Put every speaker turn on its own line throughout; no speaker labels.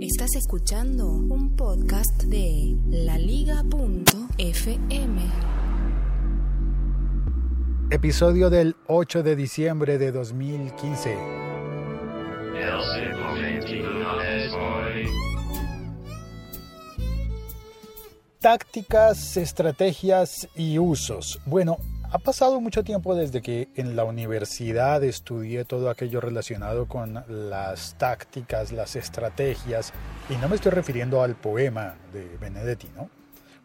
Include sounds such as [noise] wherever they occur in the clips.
Estás escuchando un podcast de laliga.fm.
Episodio del 8 de diciembre de 2015. Tácticas, estrategias y usos. Bueno, ha pasado mucho tiempo desde que en la universidad estudié todo aquello relacionado con las tácticas, las estrategias, y no me estoy refiriendo al poema de Benedetti, ¿no?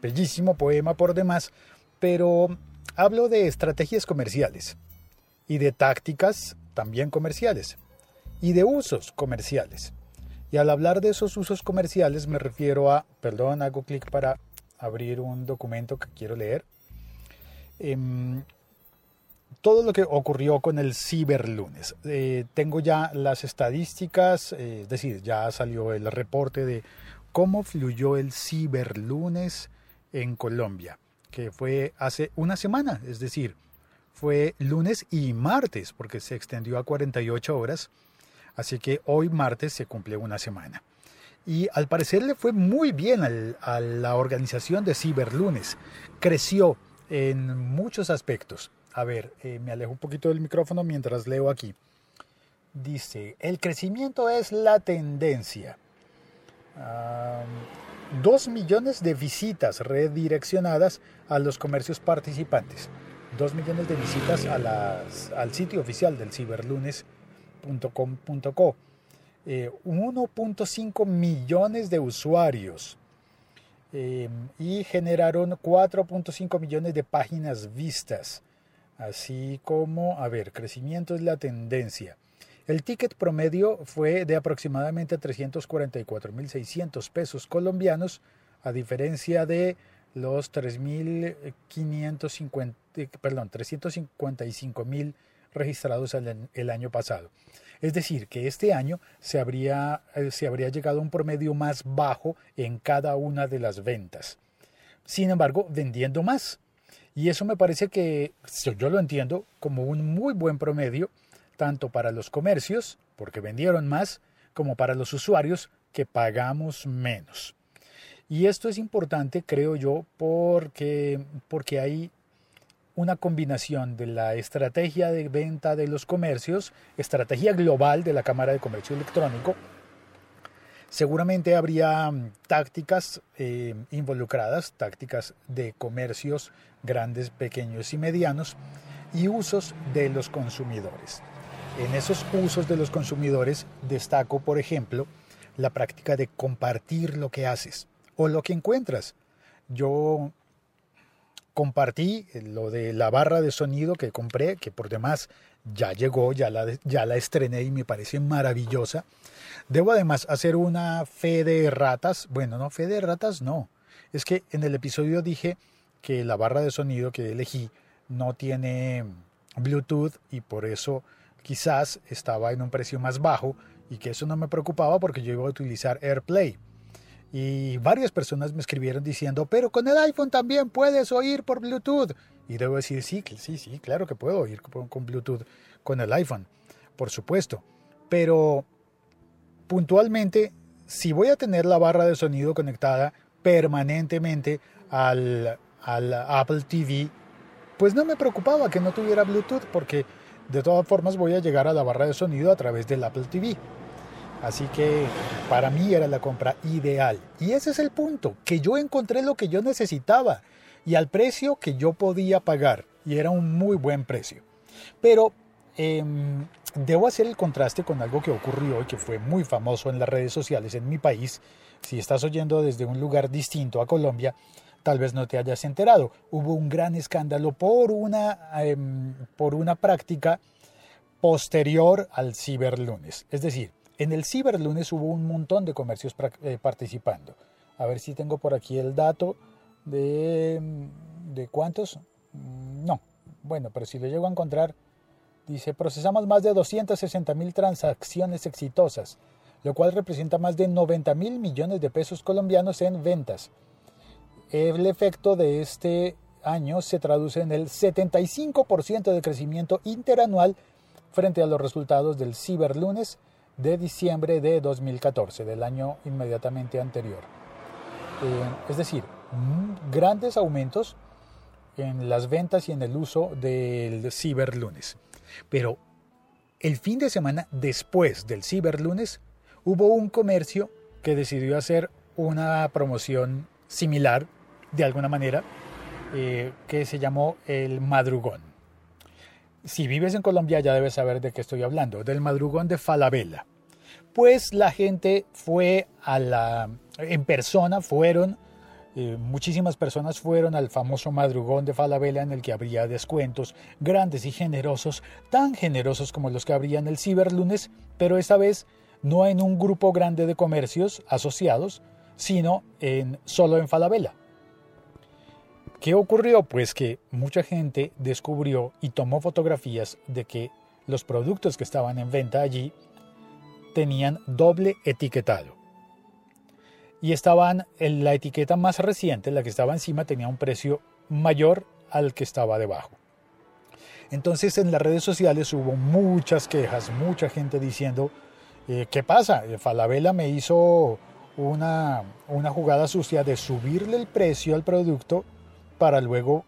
Bellísimo poema por demás, pero hablo de estrategias comerciales y de tácticas también comerciales y de usos comerciales. Y al hablar de esos usos comerciales me refiero a, perdón, hago clic para abrir un documento que quiero leer Em, todo lo que ocurrió con el ciberlunes. Eh, tengo ya las estadísticas, eh, es decir, ya salió el reporte de cómo fluyó el ciberlunes en Colombia, que fue hace una semana, es decir, fue lunes y martes, porque se extendió a 48 horas, así que hoy martes se cumple una semana. Y al parecer le fue muy bien a la organización de Ciberlunes. Creció en muchos aspectos. A ver, eh, me alejo un poquito del micrófono mientras leo aquí. Dice, el crecimiento es la tendencia. dos millones de visitas redireccionadas a los comercios participantes. Dos millones de visitas a las, al sitio oficial del ciberlunes.com.co. 1.5 eh, millones de usuarios Em, y generaron 4.5 millones de páginas vistas. Así como, a ver, crecimiento es la tendencia. El ticket promedio fue de aproximadamente 344.600 pesos colombianos, a diferencia de los 3.550, perdón, 355.000 registrados el año pasado. Es decir, que este año se habría, eh, se habría llegado a un promedio más bajo en cada una de las ventas. Sin embargo, vendiendo más. Y eso me parece que yo lo entiendo como un muy buen promedio, tanto para los comercios, porque vendieron más, como para los usuarios, que pagamos menos. Y esto es importante, creo yo, porque, porque hay una combinación de la estrategia de venta de los comercios, estrategia global de la Cámara de Comercio Electrónico. Seguramente habría mm, tácticas eh, involucradas, tácticas de comercios grandes, pequeños y medianos, y usos de los consumidores. En esos usos de los consumidores destaco, por ejemplo, la práctica de compartir lo que haces o lo que encuentras. Yo compartí lo de la barra de sonido que compré, que por demás ya llegó, ya la, ya la estrené y me parece maravillosa. Debo además hacer una fe de ratas. Bueno, no, fe de ratas no. Es que en el episodio dije que la barra de sonido que elegí no tiene Bluetooth y por eso quizás estaba en un precio más bajo y que eso no me preocupaba porque yo iba a utilizar AirPlay. Y varias personas me escribieron diciendo, pero con el iPhone también puedes oír por Bluetooth. Y debo decir, sí, sí, sí, claro que puedo oír con Bluetooth con el iPhone, por supuesto. Pero puntualmente, si voy a tener la barra de sonido conectada permanentemente al, al Apple TV, pues no me preocupaba que no tuviera Bluetooth porque de todas formas voy a llegar a la barra de sonido a través del Apple TV. Así que para mí era la compra ideal. Y ese es el punto, que yo encontré lo que yo necesitaba y al precio que yo podía pagar. Y era un muy buen precio. Pero em, debo hacer el contraste con algo que ocurrió y que fue muy famoso en las redes sociales en mi país. Si estás oyendo desde un lugar distinto a Colombia, tal vez no te hayas enterado. Hubo un gran escándalo por una, em, por una práctica posterior al ciberlunes. Es decir, en el ciberlunes hubo un montón de comercios eh, participando. A ver si tengo por aquí el dato de, mm, cuántos. Mm, no, bueno, pero si lo llego a encontrar, dice, procesamos más de 260 mil transacciones exitosas, lo cual representa más de 90 mil millones de pesos colombianos en ventas. El efecto de este año se traduce en el 75% de crecimiento interanual frente a los resultados del ciberlunes de diciembre de 2014, del año inmediatamente anterior. Eh, es decir, mm, grandes aumentos en las ventas y en el uso del ciberlunes. Pero el fin de semana después del ciberlunes hubo un comercio que decidió hacer una promoción similar, de alguna manera, eh, que se llamó el madrugón. Si vives en Colombia ya debes saber de qué estoy hablando, del madrugón de Falabella. Pues la gente fue a la, en persona, fueron eh, muchísimas personas fueron al famoso madrugón de Falabella en el que habría descuentos grandes y generosos, tan generosos como los que habría en el ciberlunes, pero esta vez no en un grupo grande de comercios asociados, sino en, solo en Falabella. ¿Qué ocurrió? Pues que mucha gente descubrió y tomó fotografías de que los productos que estaban en venta allí tenían doble etiquetado y estaban en la etiqueta más reciente, la que estaba encima, tenía un precio mayor al que estaba debajo. Entonces en las redes sociales hubo muchas quejas, mucha gente diciendo, eh, ¿qué pasa? Eh, Falabella me hizo una, una, jugada sucia de subirle el precio al producto para luego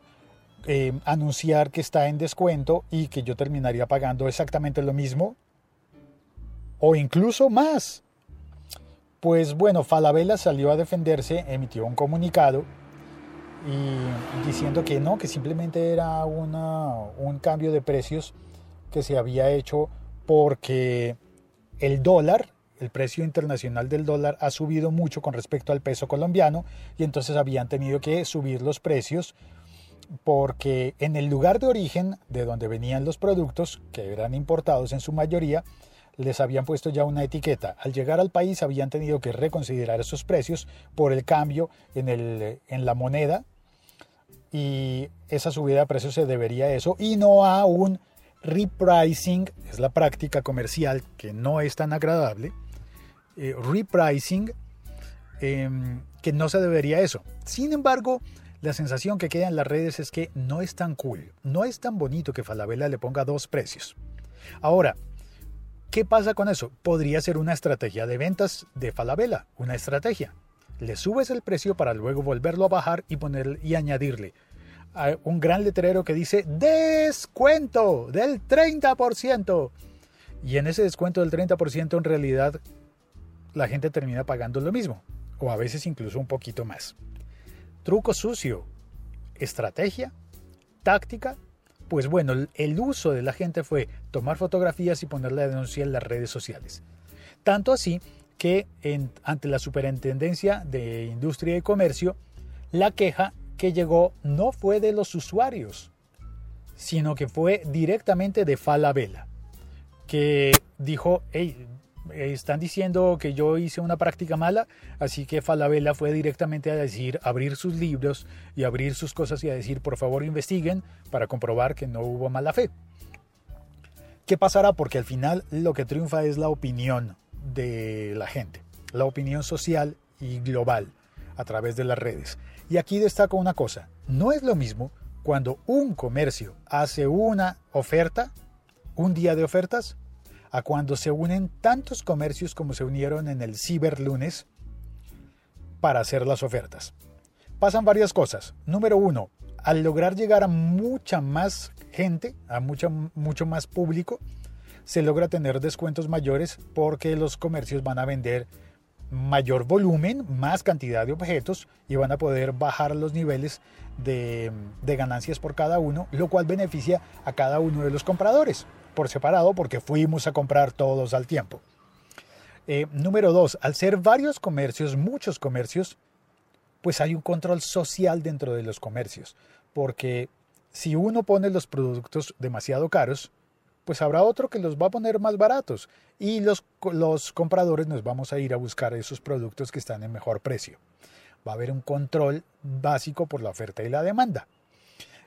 eh, anunciar que está en descuento y que yo terminaría pagando exactamente lo mismo o incluso más. Pues bueno, Falabella salió a defenderse, emitió un comunicado y diciendo que no, que simplemente era un cambio de precios que se había hecho porque el dólar, el precio internacional del dólar ha subido mucho con respecto al peso colombiano y entonces habían tenido que subir los precios porque en el lugar de origen de donde venían los productos, que eran importados en su mayoría, les habían puesto ya una etiqueta. Al llegar al país habían tenido que reconsiderar esos precios por el cambio en, el, en la moneda y esa subida de precios se debería a eso y no a un repricing, es la práctica comercial que no es tan agradable, eh, repricing, em, que no se debería eso. Sin embargo, la sensación que queda en las redes es que no es tan cool, no es tan bonito que Falabella le ponga dos precios. Ahora, ¿Qué pasa con eso? Podría ser una estrategia de ventas de Falabella, una estrategia. Le subes el precio para luego volverlo a bajar y poner y añadirle un gran letrero que dice descuento del 30%. Y en ese descuento del 30% en realidad la gente termina pagando lo mismo, o a veces incluso un poquito más. Truco sucio, estrategia, táctica pues bueno, el uso de la gente fue tomar fotografías y poner la denuncia en las redes sociales. Tanto así que ante la Superintendencia de Industria y Comercio, la queja que llegó no fue de los usuarios, sino que fue directamente de Falabella, que dijo, hey, están diciendo que yo hice una práctica mala, así que Falabella fue directamente a decir, abrir sus libros y abrir sus cosas y a decir, por favor investiguen para comprobar que no hubo mala fe. ¿Qué pasará? Porque al final lo que triunfa es la opinión de la gente, la opinión social y global a través de las redes. Y aquí destaco una cosa, no es lo mismo cuando un comercio hace una oferta, un día de ofertas, a cuando se unen tantos comercios como se unieron en el ciberlunes para hacer las ofertas. Pasan varias cosas. Número uno, al lograr llegar a mucha más gente, a mucho, mucho más público, se logra tener descuentos mayores porque los comercios van a vender mayor volumen, más cantidad de objetos y van a poder bajar los niveles de, ganancias por cada uno, lo cual beneficia a cada uno de los compradores por separado porque fuimos a comprar todos al tiempo. Eh, número dos, al ser varios comercios, muchos comercios, pues hay un control social dentro de los comercios, porque si uno pone los productos demasiado caros, pues habrá otro que los va a poner más baratos y los, los compradores nos vamos a ir a buscar esos productos que están en mejor precio. Va a haber un control básico por la oferta y la demanda.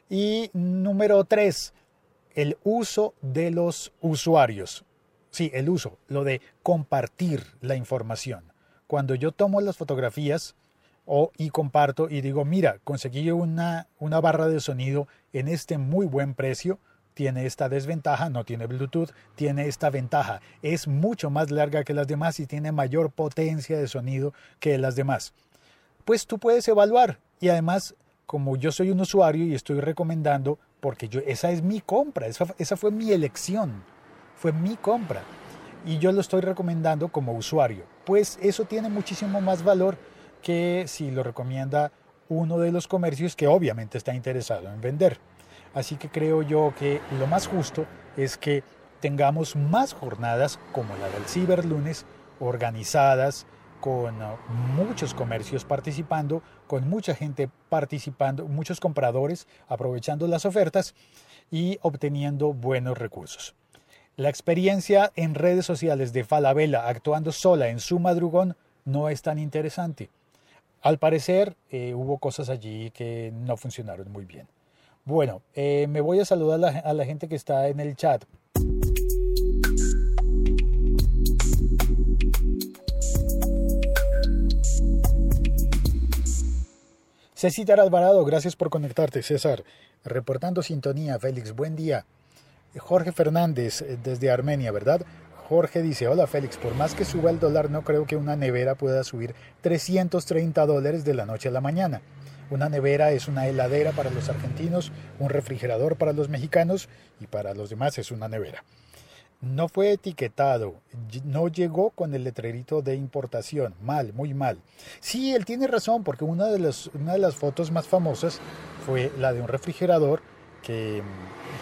Y número tres, el uso de los usuarios. Sí, el uso, lo de compartir la información. Cuando yo tomo las fotografías o, y comparto y digo, mira, conseguí una, una barra de sonido en este muy buen precio, tiene esta desventaja, no tiene Bluetooth, tiene esta ventaja. Es mucho más larga que las demás y tiene mayor potencia de sonido que las demás. Pues tú puedes evaluar y además, como yo soy un usuario y estoy recomendando, porque yo, esa es mi compra, esa, esa fue mi elección, fue mi compra y yo lo estoy recomendando como usuario, pues eso tiene muchísimo más valor que si lo recomienda uno de los comercios que obviamente está interesado en vender. Así que creo yo que lo más justo es que tengamos más jornadas como la del Ciberlunes, organizadas con uh, muchos comercios participando, con mucha gente participando, muchos compradores aprovechando las ofertas y obteniendo buenos recursos. La experiencia en redes sociales de Falabella actuando sola en su madrugón no es tan interesante. Al parecer eh, hubo cosas allí que no funcionaron muy bien. Bueno, eh, me voy a saludar a la, gente que está en el chat. César Alvarado, gracias por conectarte, César. Reportando sintonía, Félix, buen día. Jorge Fernández, eh, desde Armenia, ¿verdad? Jorge dice, hola Félix, por más que suba el dólar, no creo que una nevera pueda subir 330 dólares de la noche a la mañana. Una nevera es una heladera para los argentinos, un refrigerador para los mexicanos y para los demás es una nevera. No fue etiquetado, no llegó con el letrerito de importación. Mal, muy mal. Sí, él tiene razón, porque una de, las, una de las fotos más famosas fue la de un refrigerador que,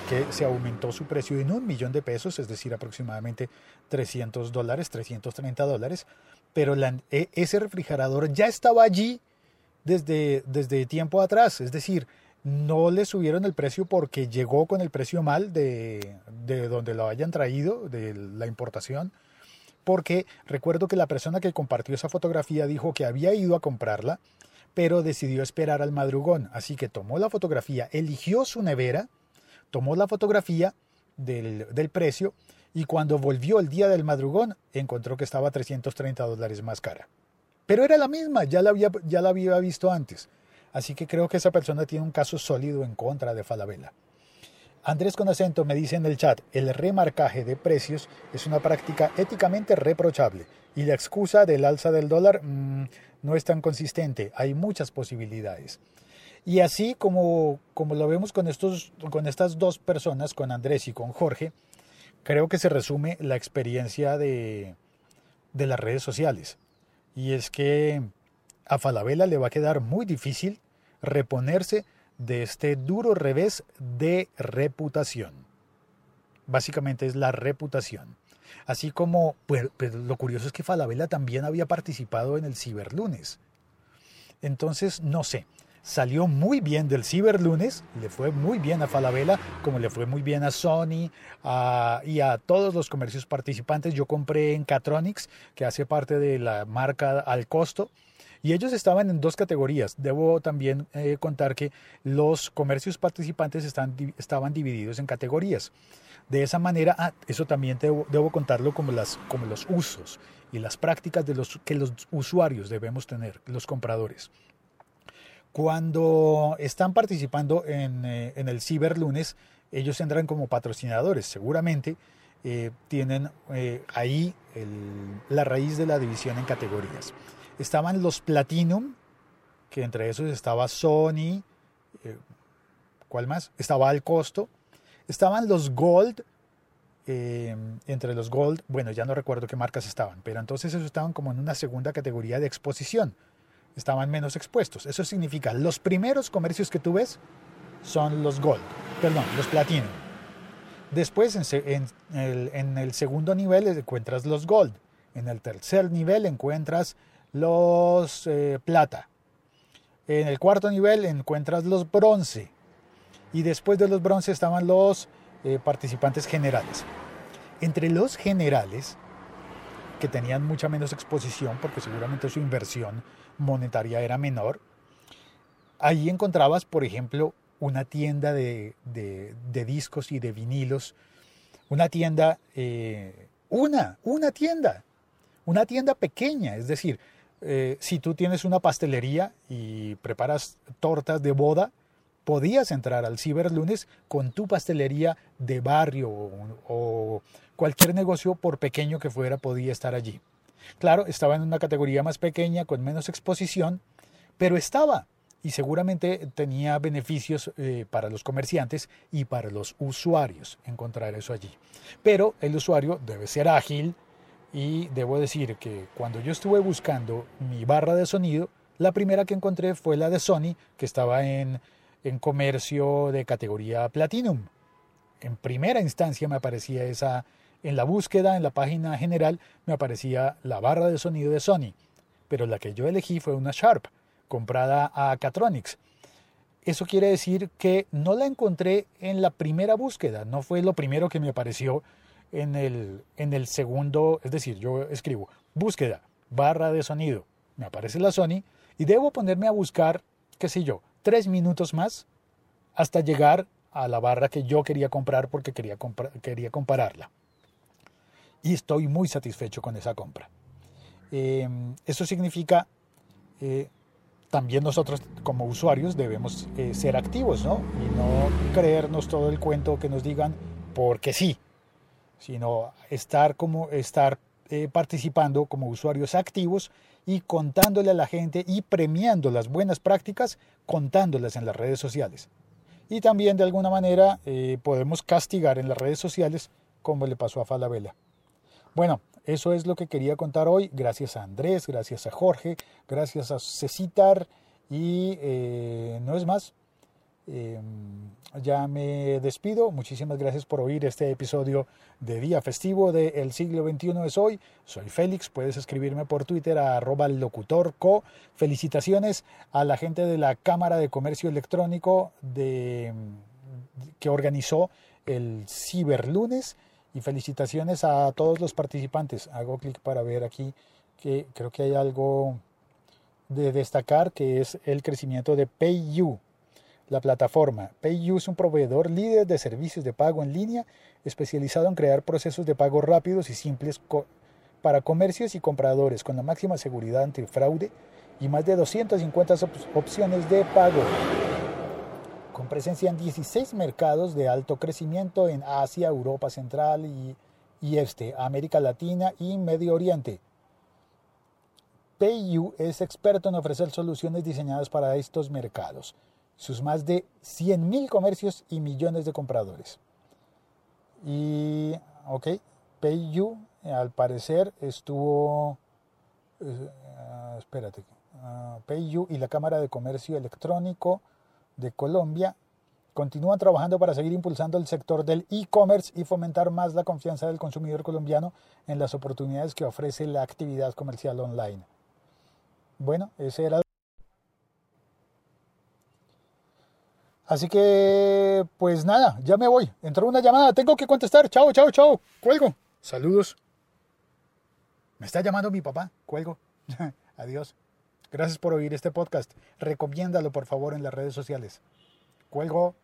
que, se aumentó su precio en un millón de pesos, es decir, aproximadamente 300 dólares, 330 dólares, pero e, ese refrigerador ya estaba allí desde, desde tiempo atrás, es decir, no le subieron el precio porque llegó con el precio mal de, de donde lo hayan traído, de la importación, porque recuerdo que la persona que compartió esa fotografía dijo que había ido a comprarla, pero decidió esperar al madrugón, así que tomó la fotografía, eligió su nevera, tomó la fotografía del, del precio y cuando volvió el día del madrugón encontró que estaba 330 dólares más cara. Pero era la misma, ya la había, ya la había visto antes. Así que creo que esa persona tiene un caso sólido en contra de Falabella. Andrés con acento me dice en el chat, el remarcaje de precios es una práctica éticamente reprochable y la excusa del alza del dólar mm, no es tan consistente, hay muchas posibilidades. Y así como, como lo vemos con, estos, con estas dos personas, con Andrés y con Jorge, creo que se resume la experiencia de, de las redes sociales. Y es que a Falabella le va a quedar muy difícil reponerse de este duro revés de reputación. Básicamente es la reputación. Así como, pues, pues, lo curioso es que Falabella también había participado en el Ciberlunes. Entonces, no sé, salió muy bien del Ciberlunes, le fue muy bien a Falabella, como le fue muy bien a Sony y a todos los comercios participantes. Yo compré en Catronics, que hace parte de la marca al costo, y ellos estaban en dos categorías. Debo también eh, contar que los comercios participantes están, estaban divididos en categorías. De esa manera, ah, eso también debo, debo, contarlo como, las, como los usos y las prácticas de los, que los usuarios debemos tener, los compradores. Cuando están participando en, eh, en el Ciberlunes, ellos entran como patrocinadores. Seguramente eh, tienen ahí la raíz de la división en categorías. Estaban los Platinum, que entre esos estaba Sony, eh, ¿cuál más? Estaba al costo. Estaban los Gold, eh, entre los Gold, bueno, ya no recuerdo qué marcas estaban, pero entonces esos estaban como en una segunda categoría de exposición. Estaban menos expuestos. Eso significa, los primeros comercios que tú ves son los Gold, perdón, los Platinum. Después, en, el, en el segundo nivel encuentras los Gold. En el tercer nivel encuentras los eh, plata. En el cuarto nivel encuentras los bronce. Y después de los bronce estaban los eh, participantes generales. Entre los generales, que tenían mucha menos exposición porque seguramente su inversión monetaria era menor, ahí encontrabas, por ejemplo, una tienda de, discos y de vinilos, una tienda, eh, una, una tienda, una tienda pequeña, es decir, eh, si tú tienes una pastelería y preparas tortas de boda, podías entrar al ciberlunes con tu pastelería de barrio o, cualquier negocio, por pequeño que fuera, podía estar allí. Claro, estaba en una categoría más pequeña, con menos exposición, pero estaba y seguramente tenía beneficios eh, para los comerciantes y para los usuarios encontrar eso allí. Pero el usuario debe ser ágil y debo decir que cuando yo estuve buscando mi barra de sonido, la primera que encontré fue la de Sony, que estaba en, en comercio de categoría Platinum. En primera instancia me aparecía esa, en la búsqueda, en la página general, me aparecía la barra de sonido de Sony, pero la que yo elegí fue una Sharp comprada a Catronics. Eso quiere decir que no la encontré en la primera búsqueda, no fue lo primero que me apareció en el, en el segundo, es decir, yo escribo búsqueda, barra de sonido, me aparece la Sony y debo ponerme a buscar, qué sé yo, tres minutos más hasta llegar a la barra que yo quería comprar porque quería, quería compararla. Y estoy muy satisfecho con esa compra. Eh, eso significa eh, también nosotros como usuarios debemos eh, ser activos, ¿no? Y no creernos todo el cuento que nos digan porque sí, sino estar como estar eh, participando como usuarios activos y contándole a la gente y premiando las buenas prácticas, contándolas en las redes sociales. Y también de alguna manera eh, podemos castigar en las redes sociales como le pasó a Falabella. Bueno, eso es lo que quería contar hoy. Gracias a Andrés, gracias a Jorge, gracias a Cecitar y eh, no es más. Em, ya me despido. Muchísimas gracias por oír este episodio de Día Festivo de El Siglo XXI es hoy. Soy Félix. Puedes escribirme por Twitter a arroba locutorco. Felicitaciones a la gente de la Cámara de Comercio Electrónico de, que organizó el Ciberlunes y felicitaciones a todos los participantes. Hago clic para ver aquí que creo que hay algo de destacar que es el crecimiento de PayU, la plataforma. PayU es un proveedor líder de servicios de pago en línea especializado en crear procesos de pago rápidos y simples para comercios y compradores con la máxima seguridad fraude y más de 250 opciones de pago con presencia en 16 mercados de alto crecimiento en Asia, Europa Central y, Este, América Latina y Medio Oriente. PayU es experto en ofrecer soluciones diseñadas para estos mercados, sus más de 100.000 comercios y millones de compradores. Y, ok, PayU al parecer estuvo, eh, espérate, uh, PayU y la Cámara de Comercio Electrónico de Colombia continúan trabajando para seguir impulsando el sector del e-commerce y fomentar más la confianza del consumidor colombiano en las oportunidades que ofrece la actividad comercial online. Bueno, ese era... Así que, pues nada, ya me voy. Entró una llamada, tengo que contestar. Chao, chao, chao. Cuelgo. Saludos. Me está llamando mi papá. Cuelgo. [laughs] Adiós. Gracias por oír este podcast. Recomiéndalo por favor en las redes sociales. Cuelgo.